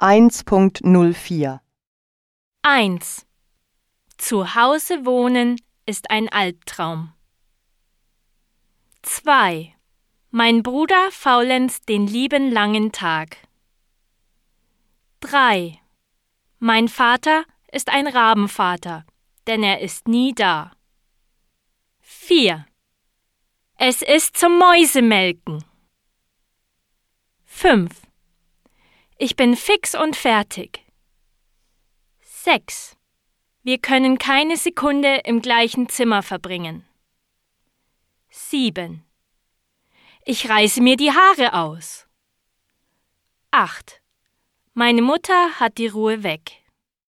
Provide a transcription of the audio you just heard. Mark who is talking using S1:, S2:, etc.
S1: 1.04
S2: 1. Zu Hause wohnen ist ein Albtraum. 2. Mein Bruder faulenzt den lieben langen Tag. 3. Mein Vater ist ein Rabenvater, denn er ist nie da. 4. Es ist zum Mäusemelken. 5. Ich bin fix und fertig. 6. Wir können keine Sekunde im gleichen Zimmer verbringen. 7. Ich reiße mir die Haare aus. 8. Meine Mutter hat die Ruhe weg.